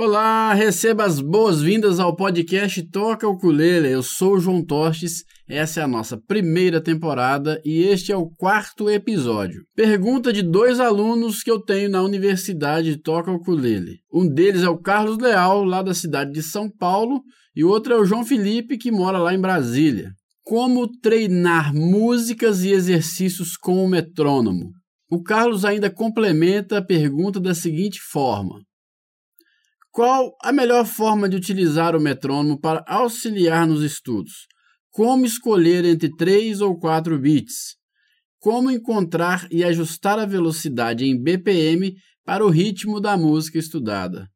Olá, receba as boas-vindas ao podcast Toca o Ukulele. Eu sou o João Tostes, essa é a nossa primeira temporada e este é o quarto episódio. Pergunta de dois alunos que eu tenho na Universidade Toca o Ukulele. Um deles é o Carlos Leal, lá da cidade de São Paulo, e o outro é o João Felipe, que mora lá em Brasília. Como treinar músicas e exercícios com o metrônomo? O Carlos ainda complementa a pergunta da seguinte forma: qual a melhor forma de utilizar o metrônomo para auxiliar nos estudos? Como escolher entre 3 ou 4 bits? Como encontrar e ajustar a velocidade em BPM para o ritmo da música estudada?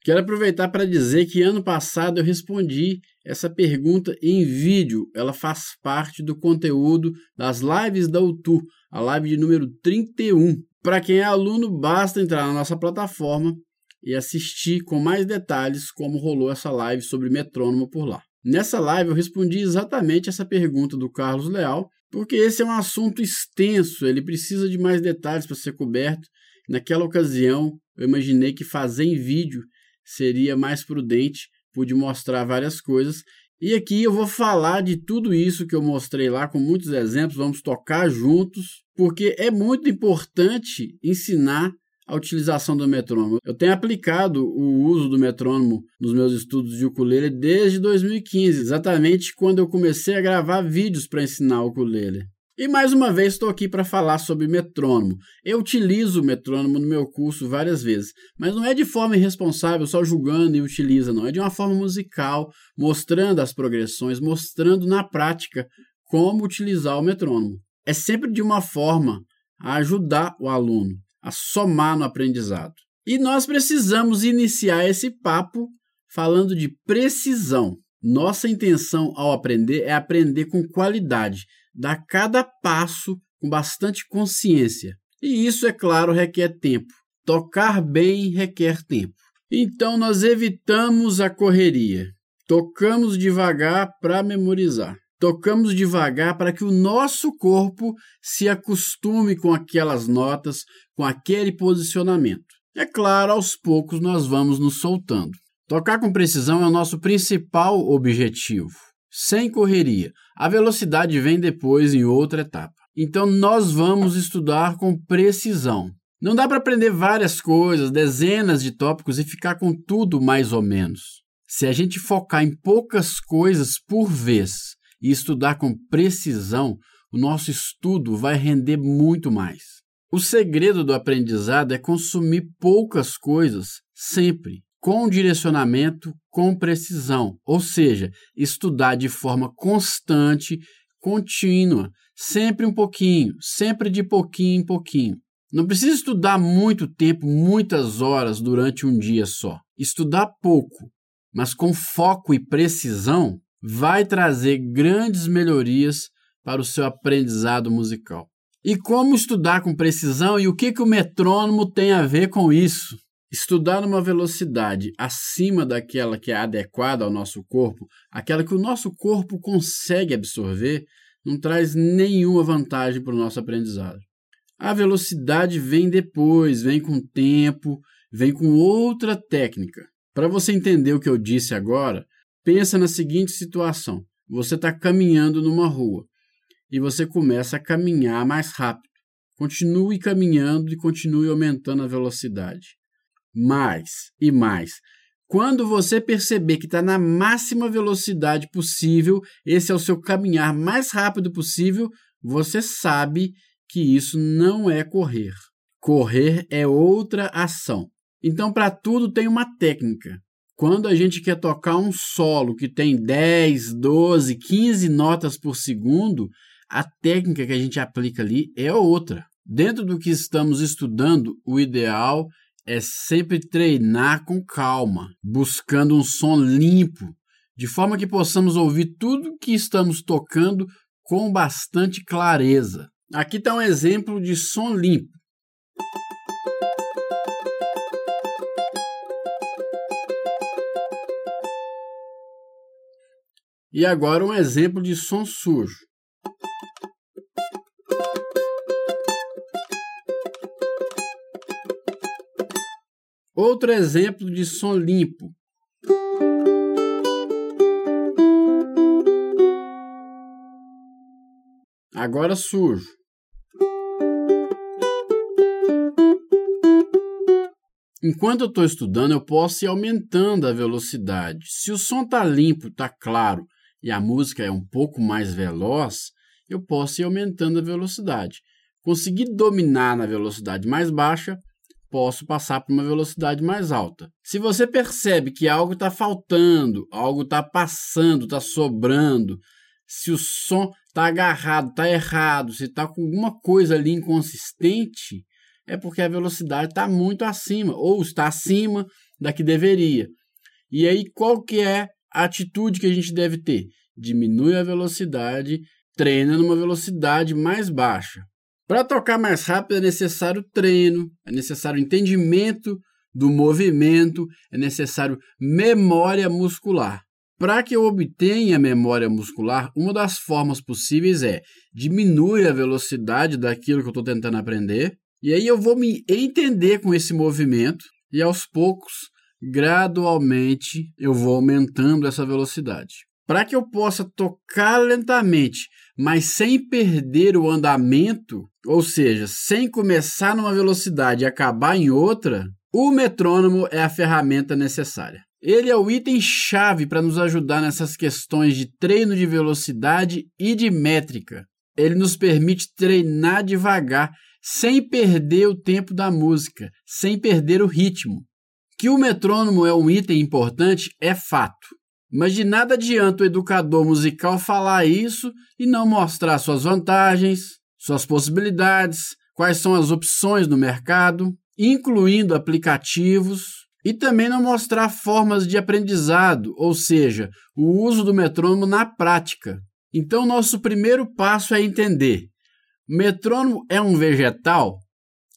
Quero aproveitar para dizer que ano passado eu respondi essa pergunta em vídeo. Ela faz parte do conteúdo das lives da UTU, a live de número 31. Para quem é aluno, basta entrar na nossa plataforma e assistir com mais detalhes como rolou essa live sobre metrônomo por lá. Nessa live eu respondi exatamente essa pergunta do Carlos Leal, porque esse é um assunto extenso, ele precisa de mais detalhes para ser coberto. Naquela ocasião, eu imaginei que fazer em vídeo seria mais prudente, pude mostrar várias coisas. E aqui eu vou falar de tudo isso que eu mostrei lá com muitos exemplos, vamos tocar juntos, porque é muito importante ensinar a utilização do metrônomo. Eu tenho aplicado o uso do metrônomo nos meus estudos de ukulele desde 2015, exatamente quando eu comecei a gravar vídeos para ensinar o ukulele. E mais uma vez estou aqui para falar sobre metrônomo. Eu utilizo o metrônomo no meu curso várias vezes, mas não é de forma irresponsável, só julgando e utiliza, não. É de uma forma musical, mostrando as progressões, mostrando na prática como utilizar o metrônomo. É sempre de uma forma a ajudar o aluno a somar no aprendizado. E nós precisamos iniciar esse papo falando de precisão. Nossa intenção ao aprender é aprender com qualidade, dar cada passo com bastante consciência. E isso, é claro, requer tempo. Tocar bem requer tempo. Então nós evitamos a correria. Tocamos devagar para memorizar. Tocamos devagar para que o nosso corpo se acostume com aquelas notas, com aquele posicionamento. É claro, aos poucos nós vamos nos soltando. Tocar com precisão é o nosso principal objetivo, sem correria. A velocidade vem depois em outra etapa. Então nós vamos estudar com precisão. Não dá para aprender várias coisas, dezenas de tópicos e ficar com tudo mais ou menos. Se a gente focar em poucas coisas por vez e estudar com precisão, o nosso estudo vai render muito mais. O segredo do aprendizado é consumir poucas coisas sempre, com direcionamento, com precisão, ou seja, estudar de forma constante, contínua, sempre um pouquinho, sempre de pouquinho em pouquinho. Não precisa estudar muito tempo, muitas horas durante um dia só. Estudar pouco, mas com foco e precisão, vai trazer grandes melhorias para o seu aprendizado musical. E como estudar com precisão e o que, que o metrônomo tem a ver com isso? Estudar numa velocidade acima daquela que é adequada ao nosso corpo, aquela que o nosso corpo consegue absorver, não traz nenhuma vantagem para o nosso aprendizado. A velocidade vem depois, vem com tempo, vem com outra técnica. Para você entender o que eu disse agora, Pensa na seguinte situação: você está caminhando numa rua e você começa a caminhar mais rápido. Continue caminhando e continue aumentando a velocidade. Mais e mais. Quando você perceber que está na máxima velocidade possível, esse é o seu caminhar mais rápido possível, você sabe que isso não é correr. Correr é outra ação. Então, para tudo tem uma técnica. Quando a gente quer tocar um solo que tem 10, 12, 15 notas por segundo, a técnica que a gente aplica ali é outra. Dentro do que estamos estudando, o ideal é sempre treinar com calma, buscando um som limpo, de forma que possamos ouvir tudo que estamos tocando com bastante clareza. Aqui está um exemplo de som limpo. E agora um exemplo de som sujo. Outro exemplo de som limpo. Agora sujo. Enquanto eu estou estudando, eu posso ir aumentando a velocidade. Se o som está limpo, está claro e a música é um pouco mais veloz, eu posso ir aumentando a velocidade. Conseguir dominar na velocidade mais baixa, posso passar para uma velocidade mais alta. Se você percebe que algo está faltando, algo está passando, está sobrando, se o som está agarrado, está errado, se está com alguma coisa ali inconsistente, é porque a velocidade está muito acima, ou está acima da que deveria. E aí, qual que é atitude que a gente deve ter? Diminui a velocidade, treina numa velocidade mais baixa. Para tocar mais rápido é necessário treino, é necessário entendimento do movimento, é necessário memória muscular. Para que eu obtenha memória muscular, uma das formas possíveis é diminuir a velocidade daquilo que eu estou tentando aprender e aí eu vou me entender com esse movimento e aos poucos, gradualmente, eu vou aumentando essa velocidade. Para que eu possa tocar lentamente, mas sem perder o andamento, ou seja, sem começar numa velocidade e acabar em outra, o metrônomo é a ferramenta necessária. Ele é o item chave para nos ajudar nessas questões de treino de velocidade e de métrica. Ele nos permite treinar devagar sem perder o tempo da música, sem perder o ritmo. Que o metrônomo é um item importante é fato. Mas de nada adianta o educador musical falar isso e não mostrar suas vantagens, suas possibilidades, quais são as opções no mercado, incluindo aplicativos, e também não mostrar formas de aprendizado, ou seja, o uso do metrônomo na prática. Então, nosso primeiro passo é entender Metrônomo é um vegetal?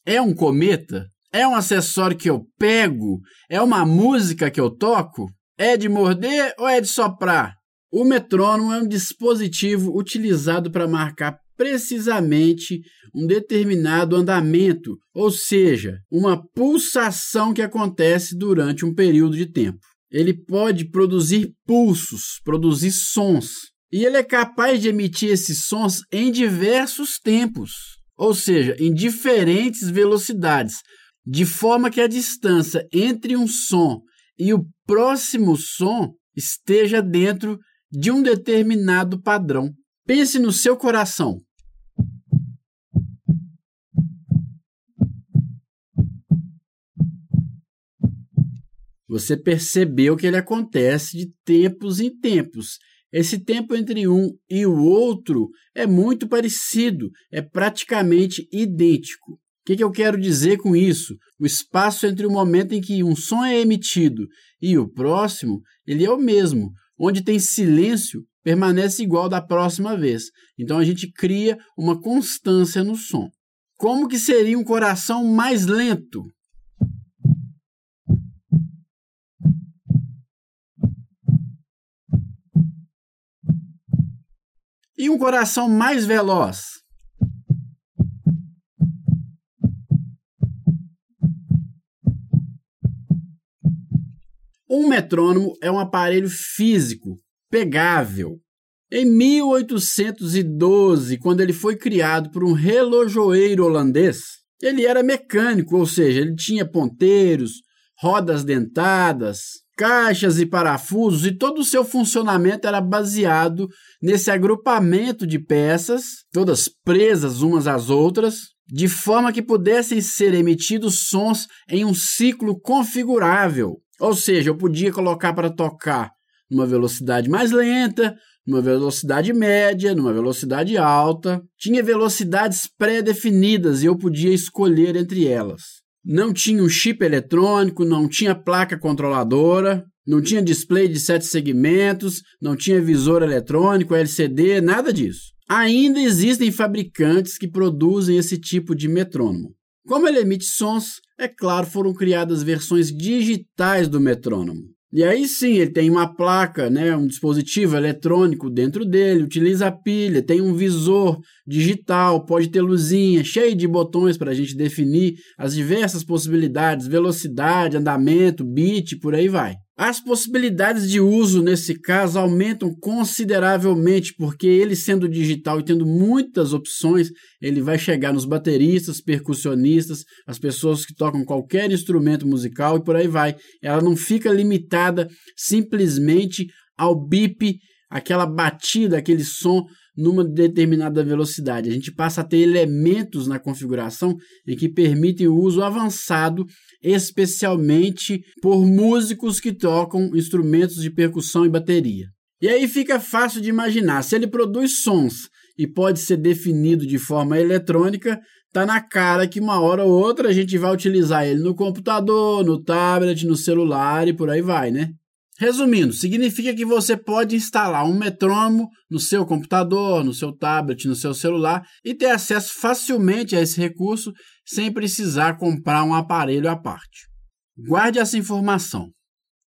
É um cometa? É um acessório que eu pego? É uma música que eu toco? É de morder ou é de soprar? O metrônomo é um dispositivo utilizado para marcar precisamente um determinado andamento, ou seja, uma pulsação que acontece durante um período de tempo. Ele pode produzir pulsos, produzir sons. E ele é capaz de emitir esses sons em diversos tempos, ou seja, em diferentes velocidades, de forma que a distância entre um som e o próximo som esteja dentro de um determinado padrão. Pense no seu coração. Você percebeu que ele acontece de tempos em tempos esse tempo entre um e o outro é muito parecido, é praticamente idêntico. O que, que eu quero dizer com isso? O espaço entre o momento em que um som é emitido e o próximo, ele é o mesmo. Onde tem silêncio, permanece igual da próxima vez. Então a gente cria uma constância no som. Como que seria um coração mais lento? E um coração mais veloz? Um metrônomo é um aparelho físico, pegável. Em 1812, quando ele foi criado por um relojoeiro holandês, ele era mecânico, ou seja, ele tinha ponteiros, rodas dentadas, caixas e parafusos, e todo o seu funcionamento era baseado nesse agrupamento de peças, todas presas umas às outras, de forma que pudessem ser emitidos sons em um ciclo configurável. Ou seja, eu podia colocar para tocar numa velocidade mais lenta, numa velocidade média, numa velocidade alta. Tinha velocidades pré-definidas e eu podia escolher entre elas não tinha um chip eletrônico, não tinha placa controladora, não tinha display de sete segmentos, não tinha visor eletrônico, LCD, nada disso. Ainda existem fabricantes que produzem esse tipo de metrônomo. Como ele emite sons, é claro, foram criadas versões digitais do metrônomo. E aí sim, ele tem uma placa, né, um dispositivo eletrônico dentro dele, utiliza a pilha, tem um visor digital, pode ter luzinha, cheio de botões para a gente definir as diversas possibilidades, velocidade, andamento, bit, por aí vai. As possibilidades de uso nesse caso aumentam consideravelmente, porque ele sendo digital e tendo muitas opções, ele vai chegar nos bateristas, percussionistas, as pessoas que tocam qualquer instrumento musical e por aí vai. Ela não fica limitada simplesmente ao bip, aquela batida, aquele som numa determinada velocidade. A gente passa a ter elementos na configuração em que permitem o uso avançado, especialmente por músicos que tocam instrumentos de percussão e bateria. E aí fica fácil de imaginar, se ele produz sons e pode ser definido de forma eletrônica, tá na cara que uma hora ou outra a gente vai utilizar ele no computador, no tablet, no celular e por aí vai, né? Resumindo, significa que você pode instalar um metrônomo no seu computador, no seu tablet, no seu celular e ter acesso facilmente a esse recurso sem precisar comprar um aparelho à parte. Guarde essa informação.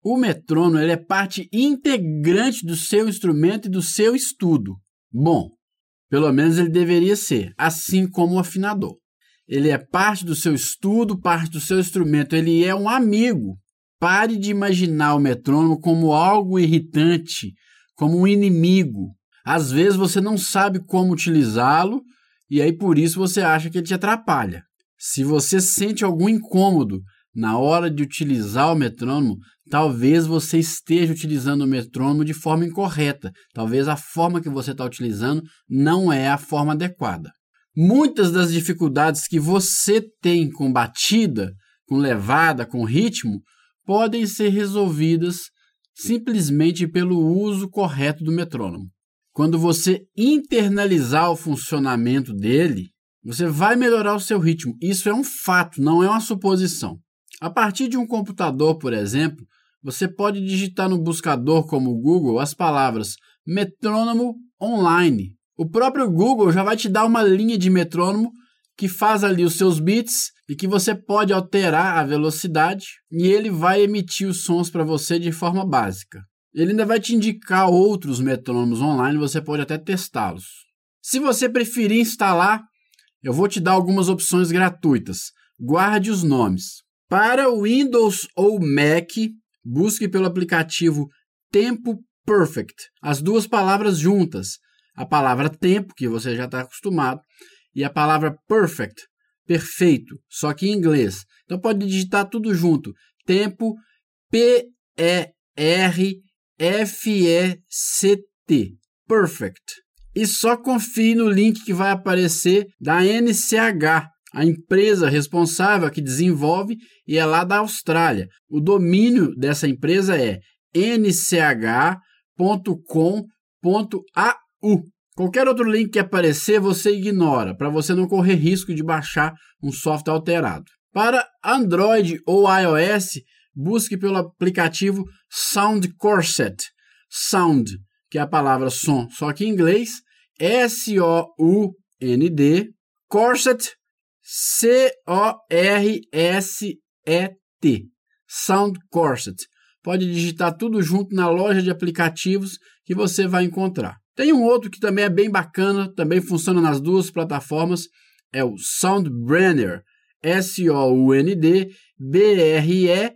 O metrônomo é parte integrante do seu instrumento e do seu estudo. Bom, pelo menos ele deveria ser, assim como o afinador. Ele é parte do seu estudo, parte do seu instrumento, ele é um amigo Pare de imaginar o metrônomo como algo irritante, como um inimigo. Às vezes você não sabe como utilizá-lo e aí por isso você acha que ele te atrapalha. Se você sente algum incômodo na hora de utilizar o metrônomo, talvez você esteja utilizando o metrônomo de forma incorreta. Talvez a forma que você está utilizando não é a forma adequada. Muitas das dificuldades que você tem com batida, com levada, com ritmo, podem ser resolvidas simplesmente pelo uso correto do metrônomo. Quando você internalizar o funcionamento dele, você vai melhorar o seu ritmo. Isso é um fato, não é uma suposição. A partir de um computador, por exemplo, você pode digitar no buscador como o Google as palavras metrônomo online. O próprio Google já vai te dar uma linha de metrônomo que faz ali os seus bits e que você pode alterar a velocidade e ele vai emitir os sons para você de forma básica. Ele ainda vai te indicar outros metrônomos online, você pode até testá-los. Se você preferir instalar, eu vou te dar algumas opções gratuitas. Guarde os nomes. Para Windows ou Mac, busque pelo aplicativo Tempo Perfect. As duas palavras juntas. A palavra tempo, que você já está acostumado, e a palavra perfect, perfeito, só que em inglês. Então pode digitar tudo junto. Tempo P-E-R-F-E-C-T. Perfect. E só confie no link que vai aparecer da NCH, a empresa responsável que desenvolve e é lá da Austrália. O domínio dessa empresa é nch.com.au. Qualquer outro link que aparecer, você ignora, para você não correr risco de baixar um software alterado. Para Android ou iOS, busque pelo aplicativo Sound Corset. Sound, que é a palavra som, só que em inglês, S-O-U-N-D, Corset, C-O-R-S-E-T. Sound Corset. Pode digitar tudo junto na loja de aplicativos que você vai encontrar. Tem um outro que também é bem bacana, também funciona nas duas plataformas, é o Soundbrenner, S-O-U-N-D B-R-E-N-N-E-R.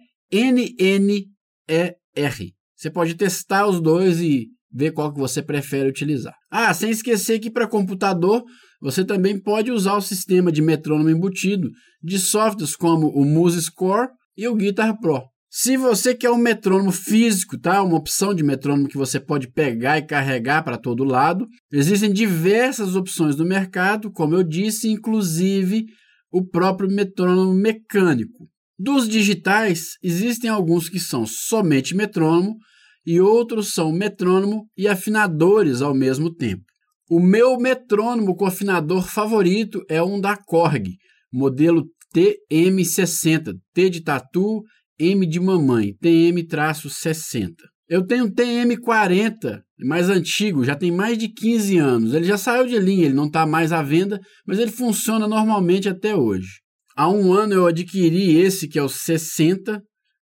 Você pode testar os dois e ver qual que você prefere utilizar. Ah, sem esquecer que para computador você também pode usar o sistema de metrônomo embutido de softwares como o MuseScore e o Guitar Pro. Se você quer um metrônomo físico, tá? Uma opção de metrônomo que você pode pegar e carregar para todo lado, existem diversas opções no mercado, como eu disse, inclusive o próprio metrônomo mecânico. Dos digitais, existem alguns que são somente metrônomo e outros são metrônomo e afinadores ao mesmo tempo. O meu metrônomo com afinador favorito é um da Korg, modelo TM60, T de tatu M de mamãe, TM-60. Eu tenho TM40, mais antigo, já tem mais de 15 anos. Ele já saiu de linha, ele não está mais à venda, mas ele funciona normalmente até hoje. Há um ano eu adquiri esse que é o 60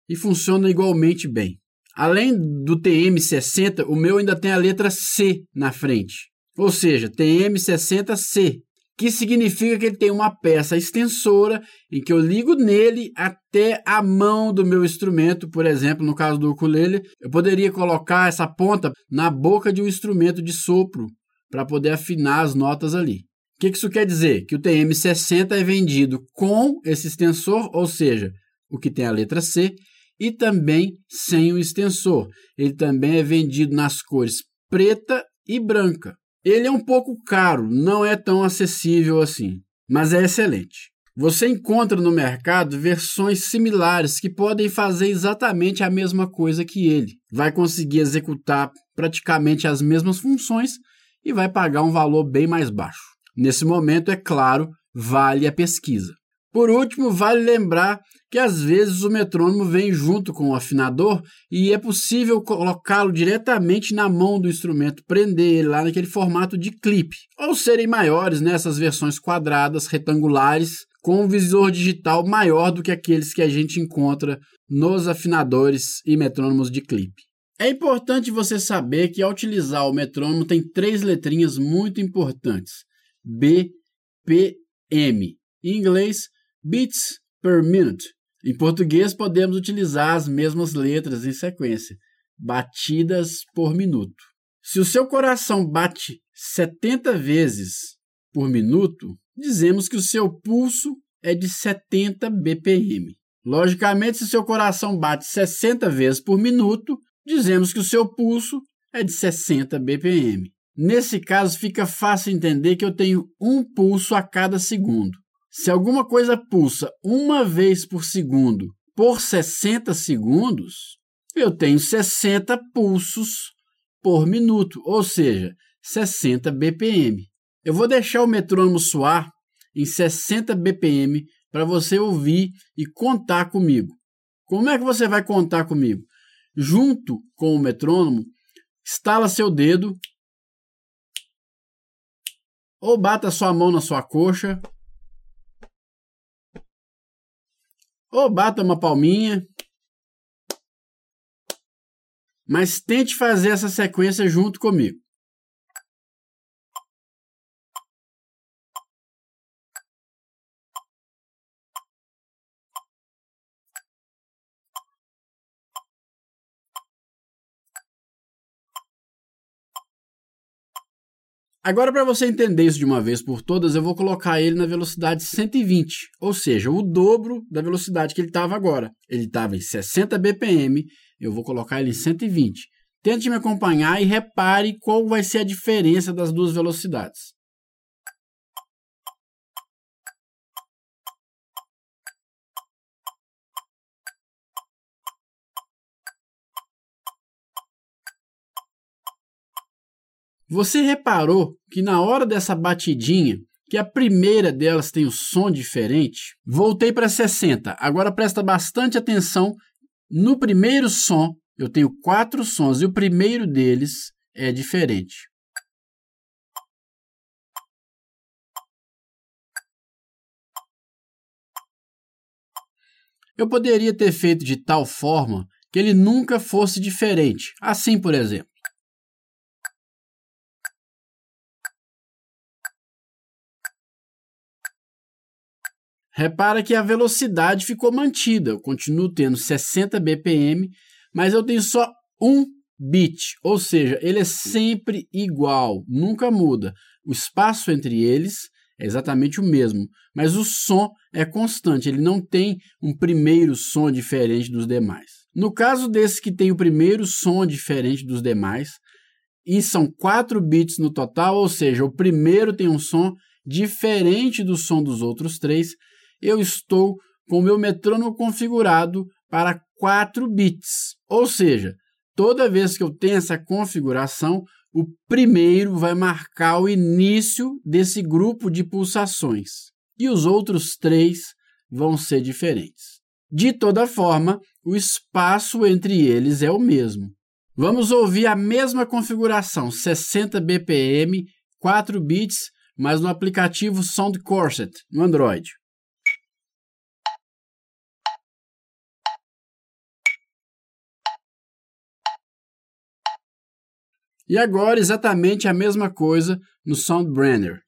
e funciona igualmente bem. Além do TM60, o meu ainda tem a letra C na frente. Ou seja, TM60C, que significa que ele tem uma peça extensora em que eu ligo nele até a mão do meu instrumento, por exemplo, no caso do ukulele, eu poderia colocar essa ponta na boca de um instrumento de sopro para poder afinar as notas ali. O que isso quer dizer? Que o TM60 é vendido com esse extensor, ou seja, o que tem a letra C, e também sem o extensor. Ele também é vendido nas cores preta e branca. Ele é um pouco caro, não é tão acessível assim, mas é excelente. Você encontra no mercado versões similares que podem fazer exatamente a mesma coisa que ele. Vai conseguir executar praticamente as mesmas funções e vai pagar um valor bem mais baixo. Nesse momento, é claro, vale a pesquisa. Por último, vale lembrar que às vezes o metrônomo vem junto com o afinador e é possível colocá-lo diretamente na mão do instrumento, prender ele lá naquele formato de clipe, ou serem maiores nessas versões quadradas, retangulares, com um visor digital maior do que aqueles que a gente encontra nos afinadores e metrônomos de clipe. É importante você saber que ao utilizar o metrônomo tem três letrinhas muito importantes: B, P, M. Em inglês, beats per minute. Em português, podemos utilizar as mesmas letras em sequência, batidas por minuto. Se o seu coração bate 70 vezes por minuto, dizemos que o seu pulso é de 70 BPM. Logicamente, se o seu coração bate 60 vezes por minuto, dizemos que o seu pulso é de 60 BPM. Nesse caso, fica fácil entender que eu tenho um pulso a cada segundo. Se alguma coisa pulsa uma vez por segundo por 60 segundos, eu tenho 60 pulsos por minuto, ou seja, 60 BPM. Eu vou deixar o metrônomo soar em 60 BPM para você ouvir e contar comigo. Como é que você vai contar comigo? Junto com o metrônomo, estala seu dedo ou bata sua mão na sua coxa Ou bata uma palminha. Mas tente fazer essa sequência junto comigo. Agora, para você entender isso de uma vez por todas, eu vou colocar ele na velocidade 120, ou seja, o dobro da velocidade que ele estava agora. Ele estava em 60 BPM, eu vou colocar ele em 120. Tente me acompanhar e repare qual vai ser a diferença das duas velocidades. Você reparou que na hora dessa batidinha, que a primeira delas tem um som diferente, voltei para 60. Agora presta bastante atenção. No primeiro som, eu tenho quatro sons e o primeiro deles é diferente. Eu poderia ter feito de tal forma que ele nunca fosse diferente. Assim, por exemplo. Repara que a velocidade ficou mantida. Eu continuo tendo 60 BPM, mas eu tenho só um bit, ou seja, ele é sempre igual, nunca muda. O espaço entre eles é exatamente o mesmo, mas o som é constante, ele não tem um primeiro som diferente dos demais. No caso desse que tem o primeiro som diferente dos demais, e são 4 bits no total, ou seja, o primeiro tem um som diferente do som dos outros três, eu estou com o meu metrônomo configurado para 4 bits. Ou seja, toda vez que eu tenho essa configuração, o primeiro vai marcar o início desse grupo de pulsações e os outros três vão ser diferentes. De toda forma, o espaço entre eles é o mesmo. Vamos ouvir a mesma configuração, 60 BPM, 4 bits, mas no aplicativo Sound Corset no Android. E agora exatamente a mesma coisa no Soundbrainer.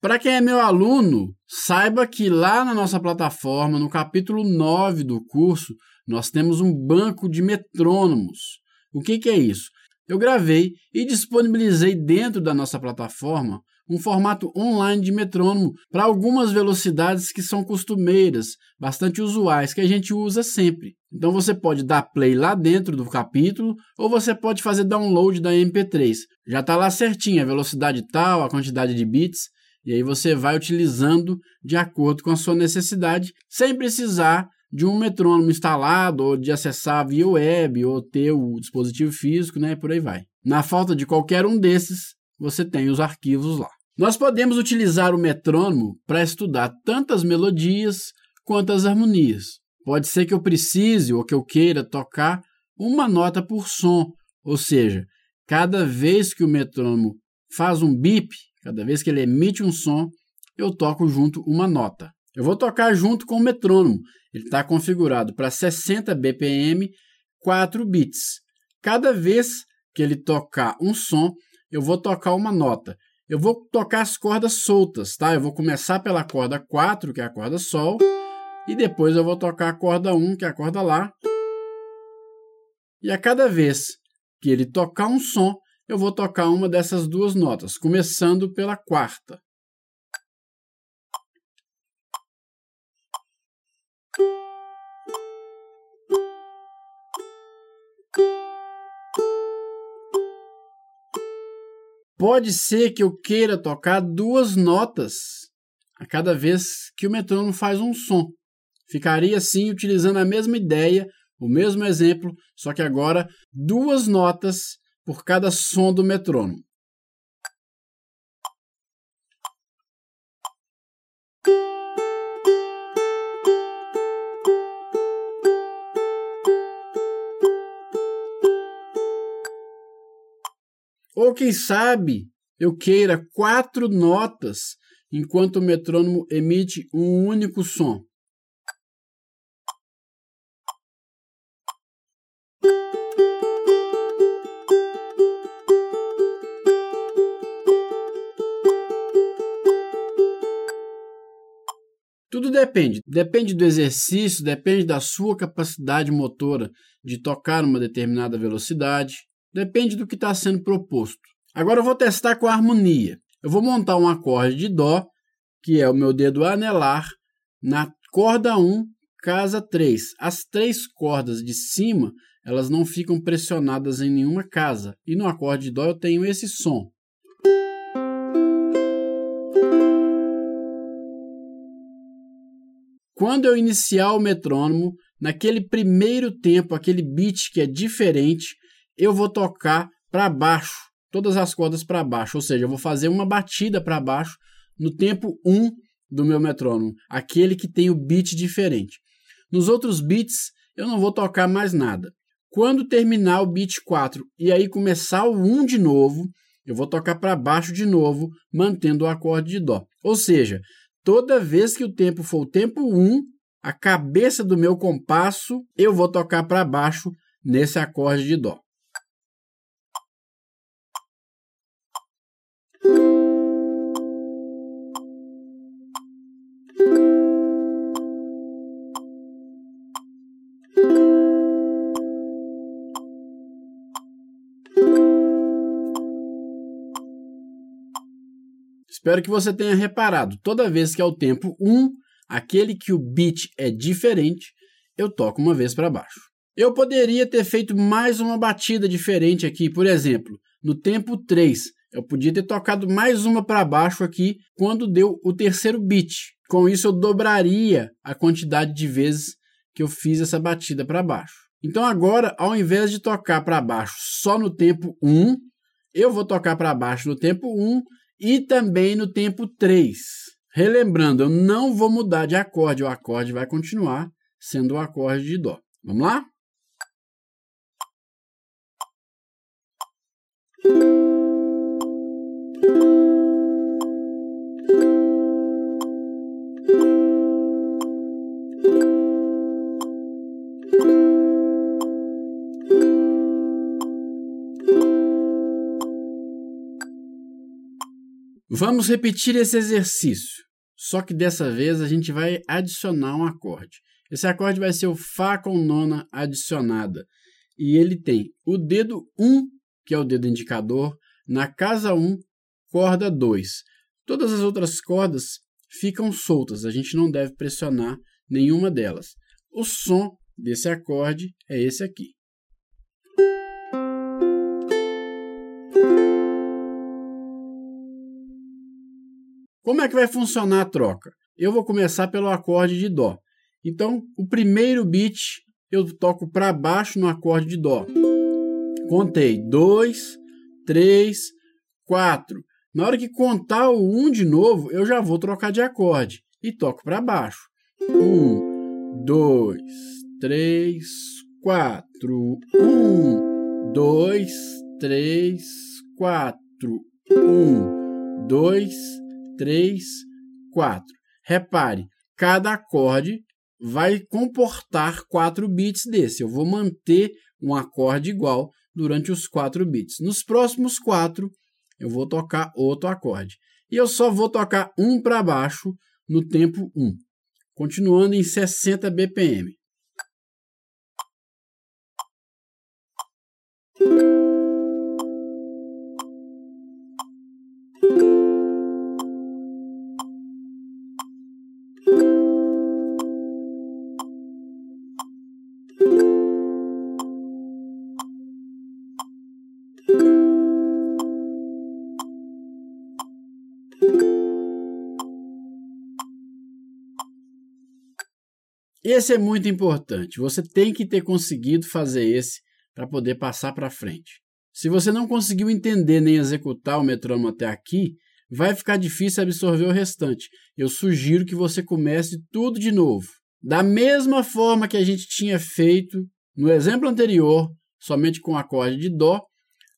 Para quem é meu aluno, saiba que lá na nossa plataforma, no capítulo 9 do curso, nós temos um banco de metrônomos. O que, que é isso? Eu gravei e disponibilizei dentro da nossa plataforma um formato online de metrônomo para algumas velocidades que são costumeiras, bastante usuais, que a gente usa sempre. Então você pode dar play lá dentro do capítulo ou você pode fazer download da MP3. Já está lá certinho a velocidade tal, a quantidade de bits. E aí você vai utilizando de acordo com a sua necessidade, sem precisar de um metrônomo instalado ou de acessar via web ou ter o dispositivo físico, né, por aí vai. Na falta de qualquer um desses, você tem os arquivos lá. Nós podemos utilizar o metrônomo para estudar tantas melodias quanto as harmonias. Pode ser que eu precise ou que eu queira tocar uma nota por som, ou seja, cada vez que o metrônomo faz um bip, Cada vez que ele emite um som, eu toco junto uma nota. Eu vou tocar junto com o metrônomo. Ele está configurado para 60 BPM, 4 bits. Cada vez que ele tocar um som, eu vou tocar uma nota. Eu vou tocar as cordas soltas, tá? Eu vou começar pela corda 4, que é a corda Sol, e depois eu vou tocar a corda 1, que é a corda Lá. E a cada vez que ele tocar um som, eu vou tocar uma dessas duas notas, começando pela quarta. Pode ser que eu queira tocar duas notas a cada vez que o metrônomo faz um som. Ficaria assim utilizando a mesma ideia, o mesmo exemplo, só que agora duas notas por cada som do metrônomo. Ou quem sabe eu queira quatro notas enquanto o metrônomo emite um único som. Tudo depende. Depende do exercício, depende da sua capacidade motora de tocar uma determinada velocidade, depende do que está sendo proposto. Agora eu vou testar com a harmonia. Eu vou montar um acorde de Dó, que é o meu dedo anelar, na corda 1, casa 3. As três cordas de cima, elas não ficam pressionadas em nenhuma casa. E no acorde de Dó eu tenho esse som. Quando eu iniciar o metrônomo, naquele primeiro tempo, aquele beat que é diferente, eu vou tocar para baixo, todas as cordas para baixo, ou seja, eu vou fazer uma batida para baixo no tempo 1 do meu metrônomo, aquele que tem o beat diferente. Nos outros beats, eu não vou tocar mais nada. Quando terminar o beat 4 e aí começar o 1 de novo, eu vou tocar para baixo de novo, mantendo o acorde de Dó. Ou seja, toda vez que o tempo for o tempo 1, a cabeça do meu compasso eu vou tocar para baixo nesse acorde de Dó. Espero que você tenha reparado, toda vez que é o tempo 1, aquele que o beat é diferente, eu toco uma vez para baixo. Eu poderia ter feito mais uma batida diferente aqui, por exemplo, no tempo 3. Eu podia ter tocado mais uma para baixo aqui quando deu o terceiro beat. Com isso, eu dobraria a quantidade de vezes que eu fiz essa batida para baixo. Então, agora, ao invés de tocar para baixo só no tempo 1, eu vou tocar para baixo no tempo 1 e também no tempo 3. Relembrando, eu não vou mudar de acorde, o acorde vai continuar sendo o acorde de Dó. Vamos lá? Vamos repetir esse exercício, só que dessa vez a gente vai adicionar um acorde. Esse acorde vai ser o Fá com nona adicionada. E ele tem o dedo 1, que é o dedo indicador, na casa 1, corda 2. Todas as outras cordas ficam soltas, a gente não deve pressionar nenhuma delas. O som desse acorde é esse aqui. Como é que vai funcionar a troca? Eu vou começar pelo acorde de Dó. Então, o primeiro beat eu toco para baixo no acorde de Dó. Contei 2, 3, 4. Na hora que contar o 1 um de novo, eu já vou trocar de acorde e toco para baixo. 1, 2, 3, 4. 1, 2, 3, 4. 1, 2, 3, 4. Repare, cada acorde vai comportar 4 bits desse. Eu vou manter um acorde igual durante os 4 bits. Nos próximos 4, eu vou tocar outro acorde. E eu só vou tocar um para baixo no tempo 1, continuando em 60 BPM. Esse é muito importante. Você tem que ter conseguido fazer esse para poder passar para frente. Se você não conseguiu entender nem executar o metrônomo até aqui, vai ficar difícil absorver o restante. Eu sugiro que você comece tudo de novo. Da mesma forma que a gente tinha feito no exemplo anterior, somente com acorde de Dó,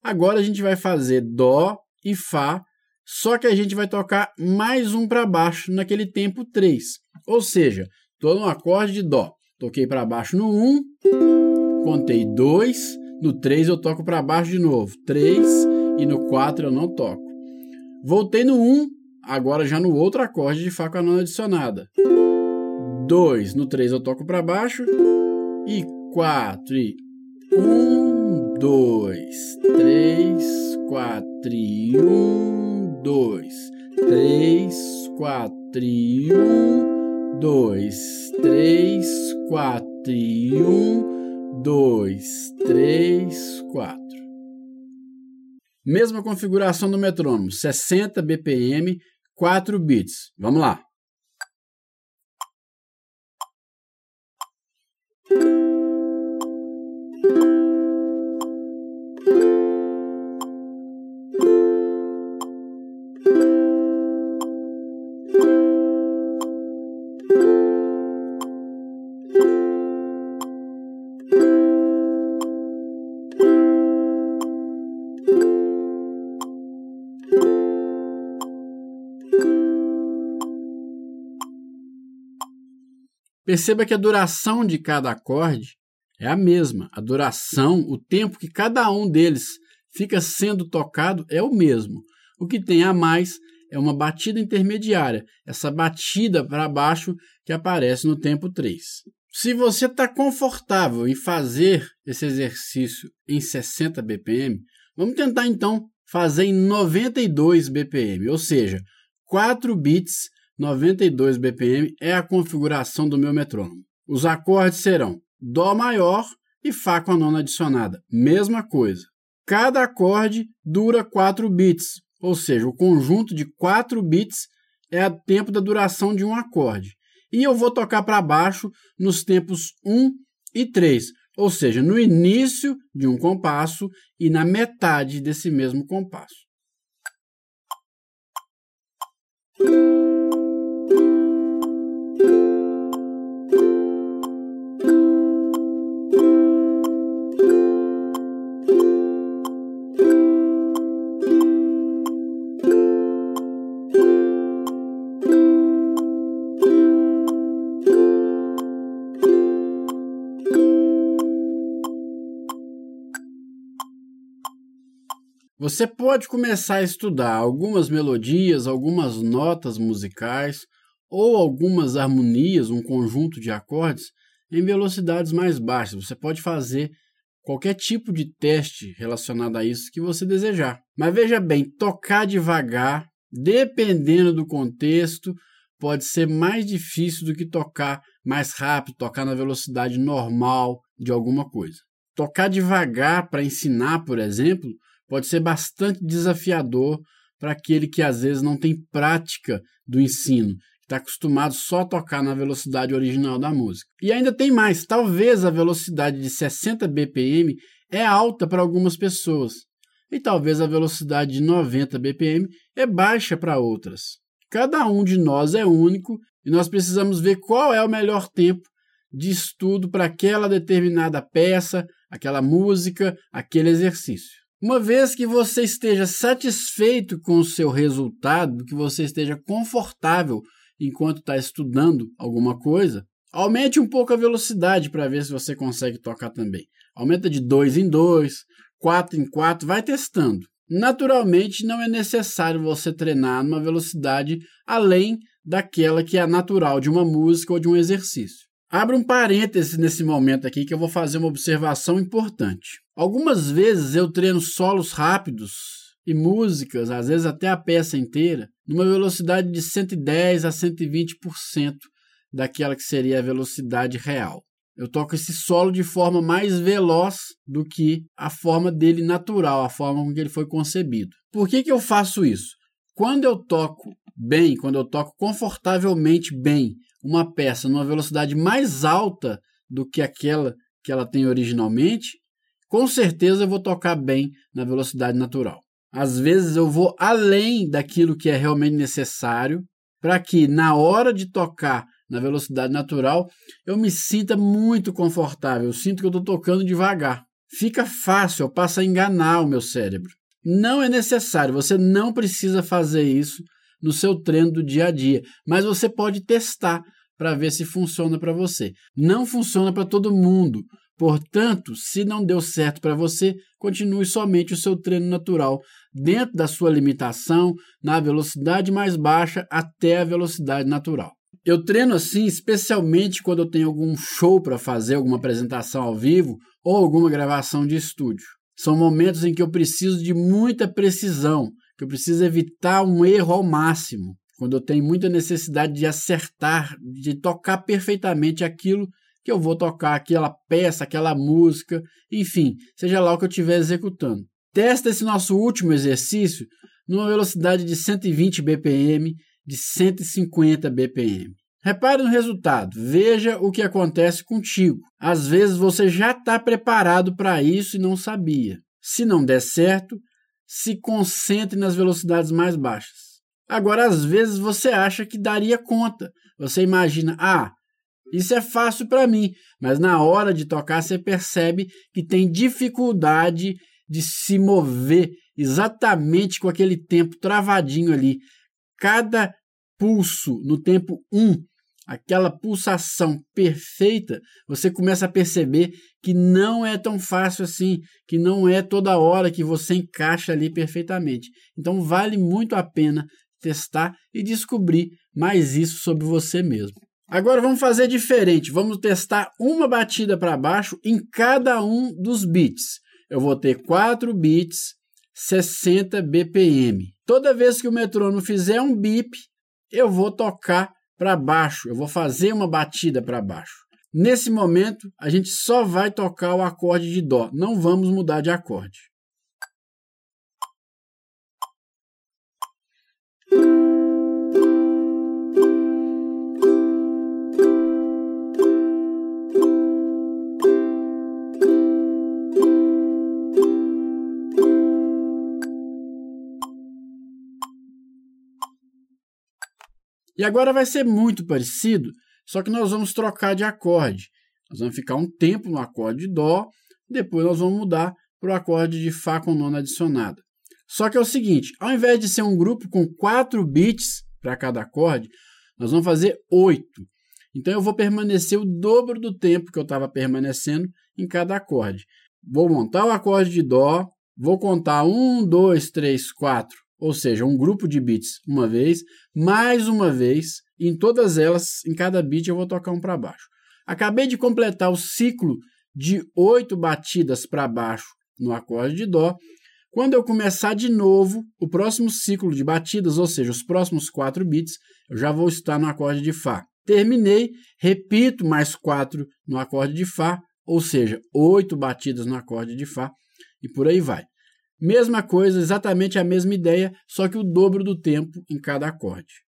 agora a gente vai fazer Dó e Fá, só que a gente vai tocar mais um para baixo naquele tempo 3. Ou seja, Estou no acorde de Dó. Toquei para baixo no 1, contei 2, no 3 eu toco para baixo de novo, 3 e no 4 eu não toco. Voltei no 1, agora já no outro acorde de Fá com a nona adicionada. 2, no 3 eu toco para baixo e 4 e 1, 2, 3, 4 e 1, 2, 3, 4 e 1, dois, três, quatro e um, dois, três, quatro. Mesma configuração do metrônomo, 60 BPM, 4 bits. Vamos lá. Perceba que a duração de cada acorde é a mesma. A duração, o tempo que cada um deles fica sendo tocado é o mesmo. O que tem a mais é uma batida intermediária, essa batida para baixo que aparece no tempo 3. Se você está confortável em fazer esse exercício em 60 BPM, vamos tentar então fazer em 92 BPM, ou seja, 4 bits 92 BPM é a configuração do meu metrônomo. Os acordes serão Dó maior e Fá com a nona adicionada. Mesma coisa. Cada acorde dura 4 bits, ou seja, o conjunto de 4 bits é o tempo da duração de um acorde. E eu vou tocar para baixo nos tempos 1 e 3, ou seja, no início de um compasso e na metade desse mesmo compasso. Você pode começar a estudar algumas melodias, algumas notas musicais ou algumas harmonias, um conjunto de acordes em velocidades mais baixas. Você pode fazer qualquer tipo de teste relacionado a isso que você desejar. Mas veja bem, tocar devagar, dependendo do contexto, pode ser mais difícil do que tocar mais rápido, tocar na velocidade normal de alguma coisa. Tocar devagar para ensinar, por exemplo, pode ser bastante desafiador para aquele que às vezes não tem prática do ensino, está acostumado só a tocar na velocidade original da música. E ainda tem mais, talvez a velocidade de 60 BPM é alta para algumas pessoas, e talvez a velocidade de 90 BPM é baixa para outras. Cada um de nós é único e nós precisamos ver qual é o melhor tempo de estudo para aquela determinada peça, aquela música, aquele exercício. Uma vez que você esteja satisfeito com o seu resultado, que você esteja confortável enquanto está estudando alguma coisa, aumente um pouco a velocidade para ver se você consegue tocar também. Aumenta de 2 em 2, 4 em 4, vai testando. Naturalmente, não é necessário você treinar numa velocidade além daquela que é natural de uma música ou de um exercício. Abra um parêntese nesse momento aqui que eu vou fazer uma observação importante. Algumas vezes eu treino solos rápidos e músicas, às vezes até a peça inteira, numa velocidade de 110 a 120% daquela que seria a velocidade real. Eu toco esse solo de forma mais veloz do que a forma dele natural, a forma com que ele foi concebido. Por que, que eu faço isso? Quando eu toco bem, quando eu toco confortavelmente bem uma peça numa velocidade mais alta do que aquela que ela tem originalmente, com certeza eu vou tocar bem na velocidade natural. Às vezes eu vou além daquilo que é realmente necessário para que na hora de tocar na velocidade natural eu me sinta muito confortável, eu sinto que eu estou tocando devagar. Fica fácil, eu passo a enganar o meu cérebro. Não é necessário, você não precisa fazer isso no seu treino do dia a dia, mas você pode testar para ver se funciona para você. Não funciona para todo mundo. Portanto, se não deu certo para você, continue somente o seu treino natural, dentro da sua limitação, na velocidade mais baixa até a velocidade natural. Eu treino assim especialmente quando eu tenho algum show para fazer, alguma apresentação ao vivo ou alguma gravação de estúdio. São momentos em que eu preciso de muita precisão, que eu preciso evitar um erro ao máximo, quando eu tenho muita necessidade de acertar, de tocar perfeitamente aquilo que eu vou tocar, aquela peça, aquela música, enfim, seja lá o que eu estiver executando. Testa esse nosso último exercício numa velocidade de 120 BPM, de 150 BPM. Repare no resultado, veja o que acontece contigo. Às vezes você já está preparado para isso e não sabia. Se não der certo, se concentre nas velocidades mais baixas. Agora, às vezes você acha que daria conta. Você imagina, ah, isso é fácil para mim, mas na hora de tocar você percebe que tem dificuldade de se mover exatamente com aquele tempo travadinho ali. Cada pulso no tempo 1 aquela pulsação perfeita, você começa a perceber que não é tão fácil assim, que não é toda hora que você encaixa ali perfeitamente. Então vale muito a pena testar e descobrir mais isso sobre você mesmo. Agora vamos fazer diferente, vamos testar uma batida para baixo em cada um dos beats. Eu vou ter 4 beats, 60 BPM. Toda vez que o metrônomo fizer um bip, eu vou tocar para baixo, eu vou fazer uma batida para baixo. Nesse momento, a gente só vai tocar o acorde de Dó, não vamos mudar de acorde. E agora vai ser muito parecido, só que nós vamos trocar de acorde. Nós vamos ficar um tempo no acorde de Dó, depois nós vamos mudar para o acorde de Fá com nona adicionada. Só que é o seguinte, ao invés de ser um grupo com quatro beats para cada acorde, nós vamos fazer oito. Então eu vou permanecer o dobro do tempo que eu estava permanecendo em cada acorde. Vou montar o acorde de Dó, vou contar um, dois, três, quatro, ou seja, um grupo de bits uma vez, mais uma vez, em todas elas, em cada bit eu vou tocar um para baixo. Acabei de completar o ciclo de oito batidas para baixo no acorde de Dó. Quando eu começar de novo o próximo ciclo de batidas, ou seja, os próximos quatro bits, eu já vou estar no acorde de Fá. Terminei, repito mais quatro no acorde de Fá, ou seja, oito batidas no acorde de Fá e por aí vai. Mesma coisa, exatamente a mesma ideia, só que o dobro do tempo em cada acorde.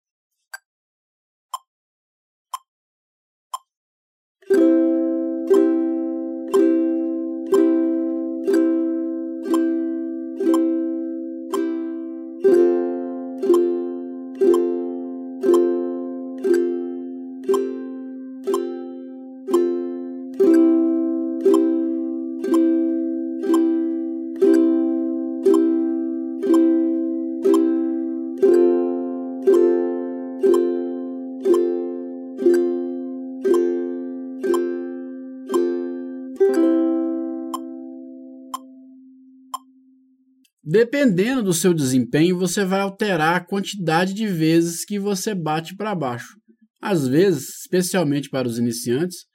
Dependendo do seu desempenho, você vai alterar a quantidade de vezes que você bate para baixo. Às vezes, especialmente para os iniciantes,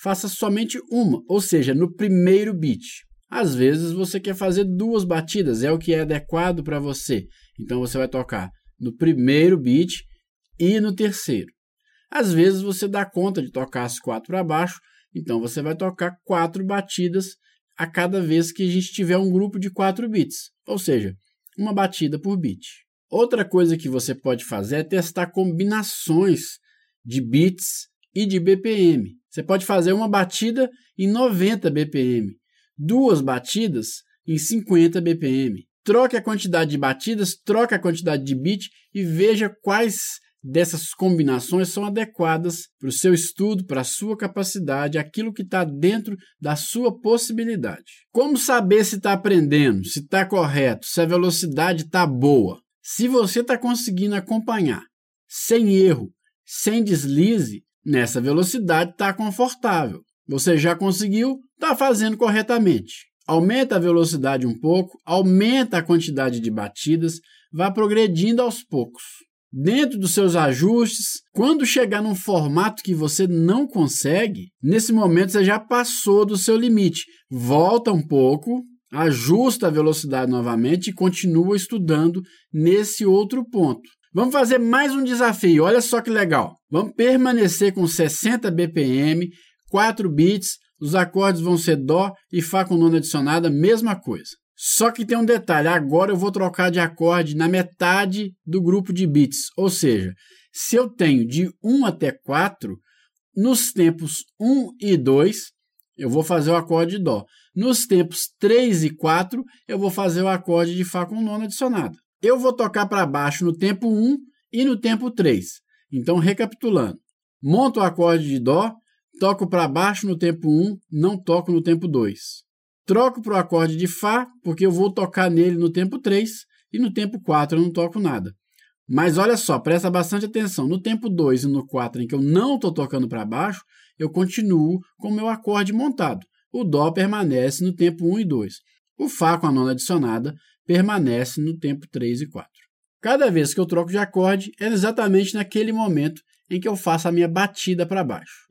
faça somente uma, ou seja, no primeiro beat. Às vezes você quer fazer duas batidas, é o que é adequado para você. Então você vai tocar no primeiro beat e no terceiro. Às vezes você dá conta de tocar as quatro para baixo, então você vai tocar quatro batidas a cada vez que a gente tiver um grupo de 4 bits, ou seja, uma batida por bit. Outra coisa que você pode fazer é testar combinações de bits e de BPM. Você pode fazer uma batida em 90 BPM, duas batidas em 50 BPM. Troque a quantidade de batidas, troque a quantidade de bit e veja quais dessas combinações são adequadas para o seu estudo, para a sua capacidade, aquilo que está dentro da sua possibilidade. Como saber se está aprendendo, se está correto, se a velocidade está boa? Se você está conseguindo acompanhar sem erro, sem deslize, nessa velocidade está confortável. Você já conseguiu, está fazendo corretamente. Aumenta a velocidade um pouco, aumenta a quantidade de batidas, vá progredindo aos poucos dentro dos seus ajustes. Quando chegar num formato que você não consegue, nesse momento você já passou do seu limite. Volta um pouco, ajusta a velocidade novamente e continua estudando nesse outro ponto. Vamos fazer mais um desafio. Olha só que legal. Vamos permanecer com 60 BPM, 4 bits, os acordes vão ser dó e fá com nona adicionada, mesma coisa. Só que tem um detalhe, agora eu vou trocar de acorde na metade do grupo de bits, ou seja, se eu tenho de 1 até 4, nos tempos 1 e 2, eu vou fazer o acorde de Dó. Nos tempos 3 e 4, eu vou fazer o acorde de Fá com nona adicionada. Eu vou tocar para baixo no tempo 1 e no tempo 3. Então, recapitulando, monto o acorde de Dó, toco para baixo no tempo 1, não toco no tempo 2 troco para o acorde de Fá, porque eu vou tocar nele no tempo 3 e no tempo 4 eu não toco nada. Mas olha só, presta bastante atenção. No tempo 2 e no 4, em que eu não estou tocando para baixo, eu continuo com o meu acorde montado. O Dó permanece no tempo 1 e 2. O Fá com a nona adicionada permanece no tempo 3 e 4. Cada vez que eu troco de acorde, é exatamente naquele momento em que eu faço a minha batida para baixo.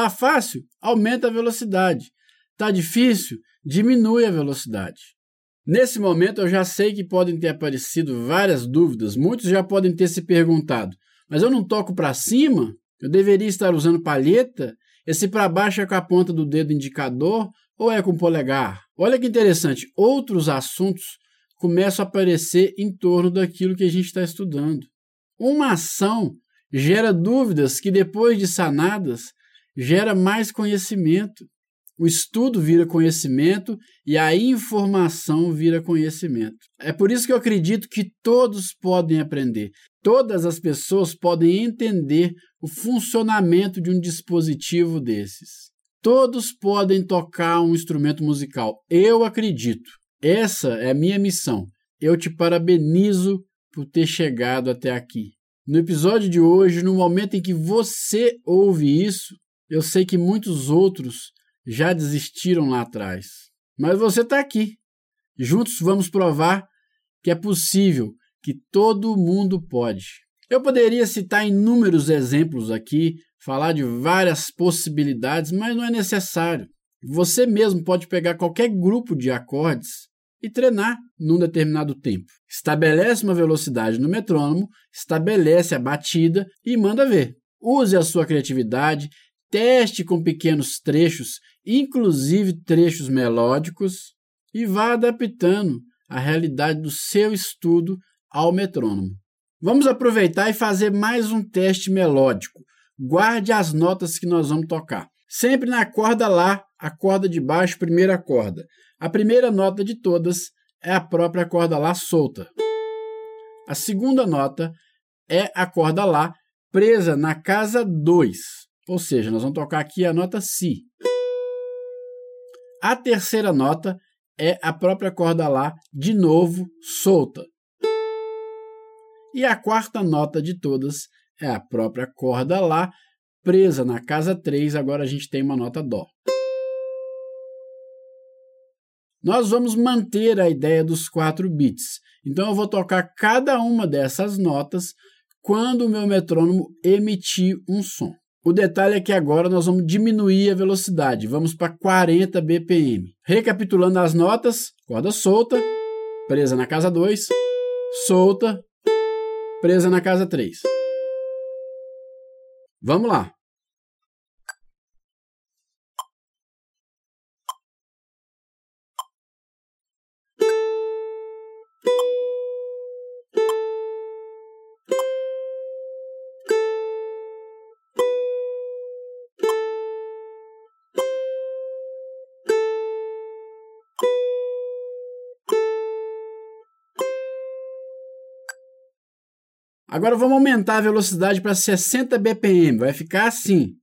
Tá fácil? Aumenta a velocidade. Tá difícil? Diminui a velocidade. Nesse momento eu já sei que podem ter aparecido várias dúvidas. Muitos já podem ter se perguntado: mas eu não toco para cima? Eu deveria estar usando palheta? Esse para baixo é com a ponta do dedo indicador ou é com o polegar? Olha que interessante, outros assuntos começam a aparecer em torno daquilo que a gente está estudando. Uma ação gera dúvidas que, depois de sanadas, gera mais conhecimento. O estudo vira conhecimento e a informação vira conhecimento. É por isso que eu acredito que todos podem aprender. Todas as pessoas podem entender o funcionamento de um dispositivo desses. Todos podem tocar um instrumento musical, eu acredito. Essa é a minha missão. Eu te parabenizo por ter chegado até aqui. No episódio de hoje, no momento em que você ouve isso, eu sei que muitos outros já desistiram lá atrás. Mas você está aqui. Juntos vamos provar que é possível, que todo mundo pode. Eu poderia citar inúmeros exemplos aqui, falar de várias possibilidades, mas não é necessário. Você mesmo pode pegar qualquer grupo de acordes e treinar num determinado tempo. Estabelece uma velocidade no metrônomo, estabelece a batida e manda ver. Use a sua criatividade, teste com pequenos trechos, inclusive trechos melódicos, e vá adaptando a realidade do seu estudo ao metrônomo. Vamos aproveitar e fazer mais um teste melódico. Guarde as notas que nós vamos tocar. Sempre na corda Lá, a corda de baixo, primeira corda. A primeira nota de todas é a própria corda Lá solta. A segunda nota é a corda Lá presa na casa 2. Ou seja, nós vamos tocar aqui a nota Si. A terceira nota é a própria corda Lá, de novo, solta. E a quarta nota de todas é a própria corda Lá, presa na casa 3, agora a gente tem uma nota Dó. Nós vamos manter a ideia dos 4 bits. Então eu vou tocar cada uma dessas notas quando o meu metrônomo emitir um som. O detalhe é que agora nós vamos diminuir a velocidade, vamos para 40 BPM. Recapitulando as notas: corda solta, presa na casa 2, solta, presa na casa 3. Vamos lá. Agora vamos aumentar a velocidade para 60 BPM. Vai ficar assim.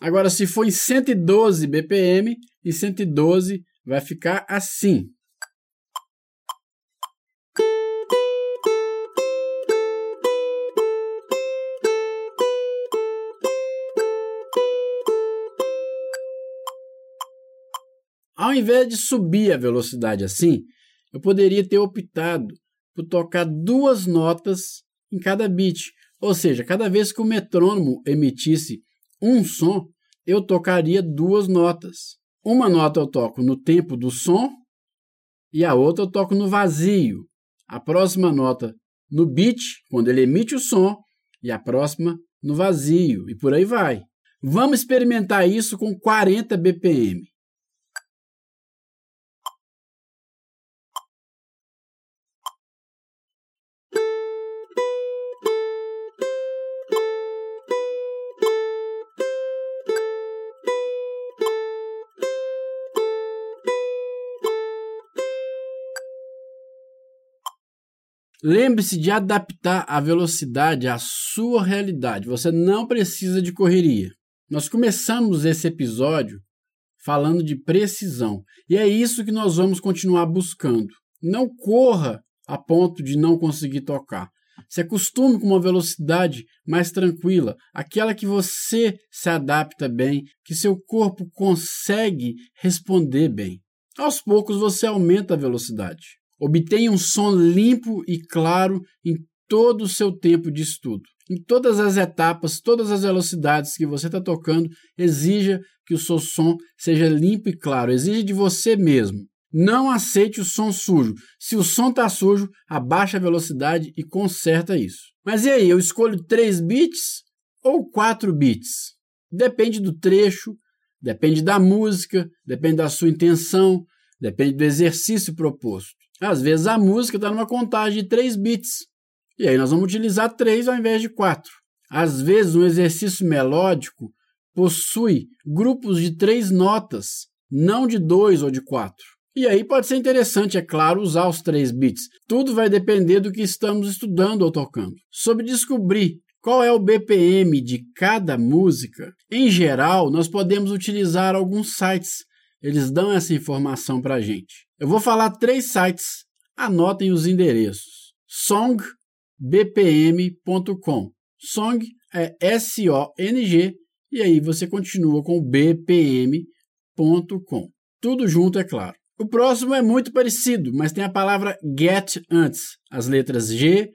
Agora, se for em 112 BPM, em 112 vai ficar assim. Invés de subir a velocidade assim, eu poderia ter optado por tocar duas notas em cada bit. Ou seja, cada vez que o metrônomo emitisse um som, eu tocaria duas notas. Uma nota eu toco no tempo do som e a outra eu toco no vazio. A próxima nota no beat, quando ele emite o som, e a próxima no vazio, e por aí vai. Vamos experimentar isso com 40 BPM. Lembre-se de adaptar a velocidade à sua realidade. Você não precisa de correria. Nós começamos esse episódio falando de precisão e é isso que nós vamos continuar buscando. Não corra a ponto de não conseguir tocar. Se acostume com uma velocidade mais tranquila, aquela que você se adapta bem, que seu corpo consegue responder bem. Aos poucos você aumenta a velocidade. Obtenha um som limpo e claro em todo o seu tempo de estudo. Em todas as etapas, todas as velocidades que você está tocando, exija que o seu som seja limpo e claro. Exija de você mesmo. Não aceite o som sujo. Se o som está sujo, abaixa a velocidade e conserta isso. Mas e aí, eu escolho 3 bits ou 4 bits? Depende do trecho, depende da música, depende da sua intenção, depende do exercício proposto. Às vezes a música está numa contagem de 3 bits. E aí nós vamos utilizar três ao invés de quatro. Às vezes, um exercício melódico possui grupos de três notas, não de dois ou de quatro. E aí pode ser interessante, é claro, usar os três bits. Tudo vai depender do que estamos estudando ou tocando. Sobre descobrir qual é o BPM de cada música, em geral, nós podemos utilizar alguns sites. Eles dão essa informação para a gente. Eu vou falar três sites. Anotem os endereços. songbpm.com. Song é S-O-N-G e aí você continua com bpm.com. Tudo junto, é claro. O próximo é muito parecido, mas tem a palavra get antes, as letras G,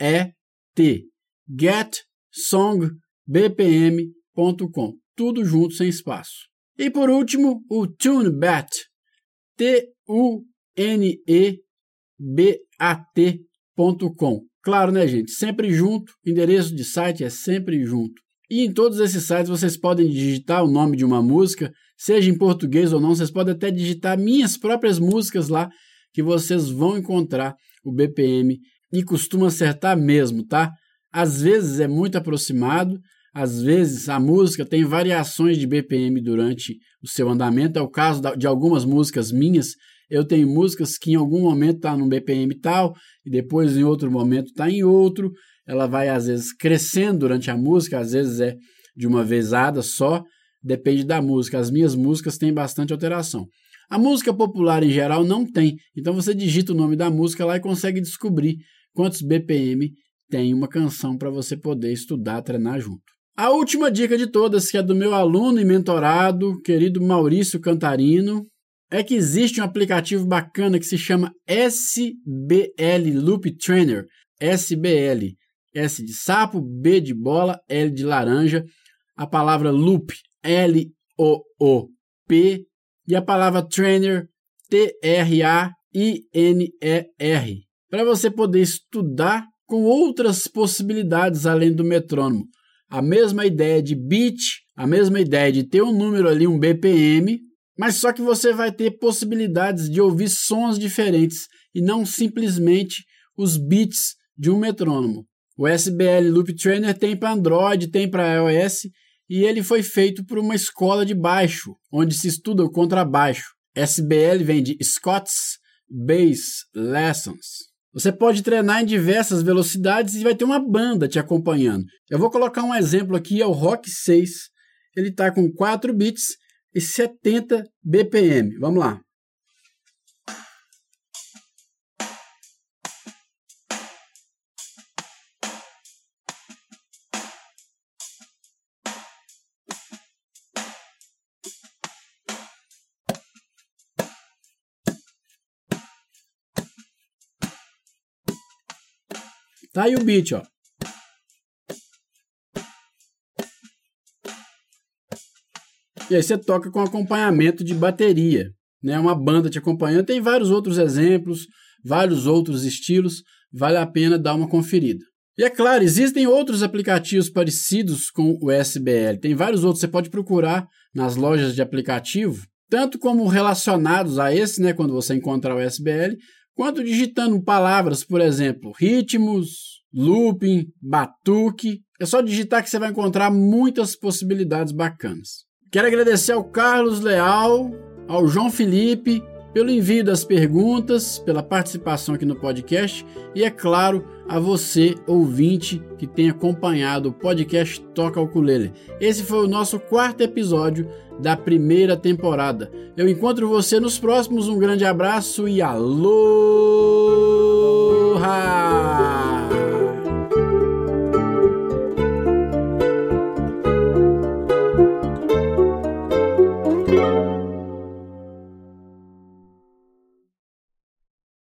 E, T. getsongbpm.com. Tudo junto sem espaço. E por último, o TuneBat. T-U-N-E-B-A-T.com. Claro, né, gente? Sempre junto. O endereço de site é sempre junto. E em todos esses sites vocês podem digitar o nome de uma música, seja em português ou não, vocês podem até digitar minhas próprias músicas lá, que vocês vão encontrar o BPM e costuma acertar mesmo, tá? Às vezes é muito aproximado, às vezes a música tem variações de BPM durante o seu andamento. É o caso de algumas músicas minhas. Eu tenho músicas que em algum momento está num BPM tal e depois em outro momento está em outro ela vai às vezes crescendo durante a música, às vezes é de uma vezada só, depende da música. As minhas músicas têm bastante alteração. A música popular em geral não tem, então você digita o nome da música lá e consegue descobrir quantos BPM tem uma canção para você poder estudar, treinar junto. A última dica de todas, que é do meu aluno e mentorado, querido Maurício Cantarino, é que existe um aplicativo bacana que se chama SBL Loop Trainer, SBL. S de sapo, B de bola, L de laranja, a palavra loop, L-O-O-P, e a palavra trainer, T-R-A-I-N-E-R, para você poder estudar com outras possibilidades além do metrônomo. A mesma ideia de beat, a mesma ideia de ter um número ali, um BPM, mas só que você vai ter possibilidades de ouvir sons diferentes e não simplesmente os beats de um metrônomo. O SBL Loop Trainer tem para Android, tem para iOS e ele foi feito por uma escola de baixo, onde se estuda o contrabaixo. SBL vem de Scott's Bass Lessons. Você pode treinar em diversas velocidades e vai ter uma banda te acompanhando. Eu vou colocar um exemplo aqui, é o Rock 6. Ele está com 4 bits e 70 BPM. Vamos lá. Tá aí o beat, ó. E aí você toca com acompanhamento de bateria, né? Uma banda te acompanhando. Tem vários outros exemplos, vários outros estilos. Vale a pena dar uma conferida. E é claro, existem outros aplicativos parecidos com o SBL. Tem vários outros. Você pode procurar nas lojas de aplicativo, tanto como relacionados a esse, né? Quando você encontrar o SBL, quanto digitando palavras, por exemplo, ritmos, looping, batuque. É só digitar que você vai encontrar muitas possibilidades bacanas. Quero agradecer ao Carlos Leal, ao João Felipe, pelo envio das perguntas, pela participação aqui no podcast e, é claro, a você, ouvinte, que tem acompanhado o podcast Toca Ukulele. Esse foi o nosso quarto episódio da primeira temporada. Eu encontro você nos próximos. Um grande abraço e aloha!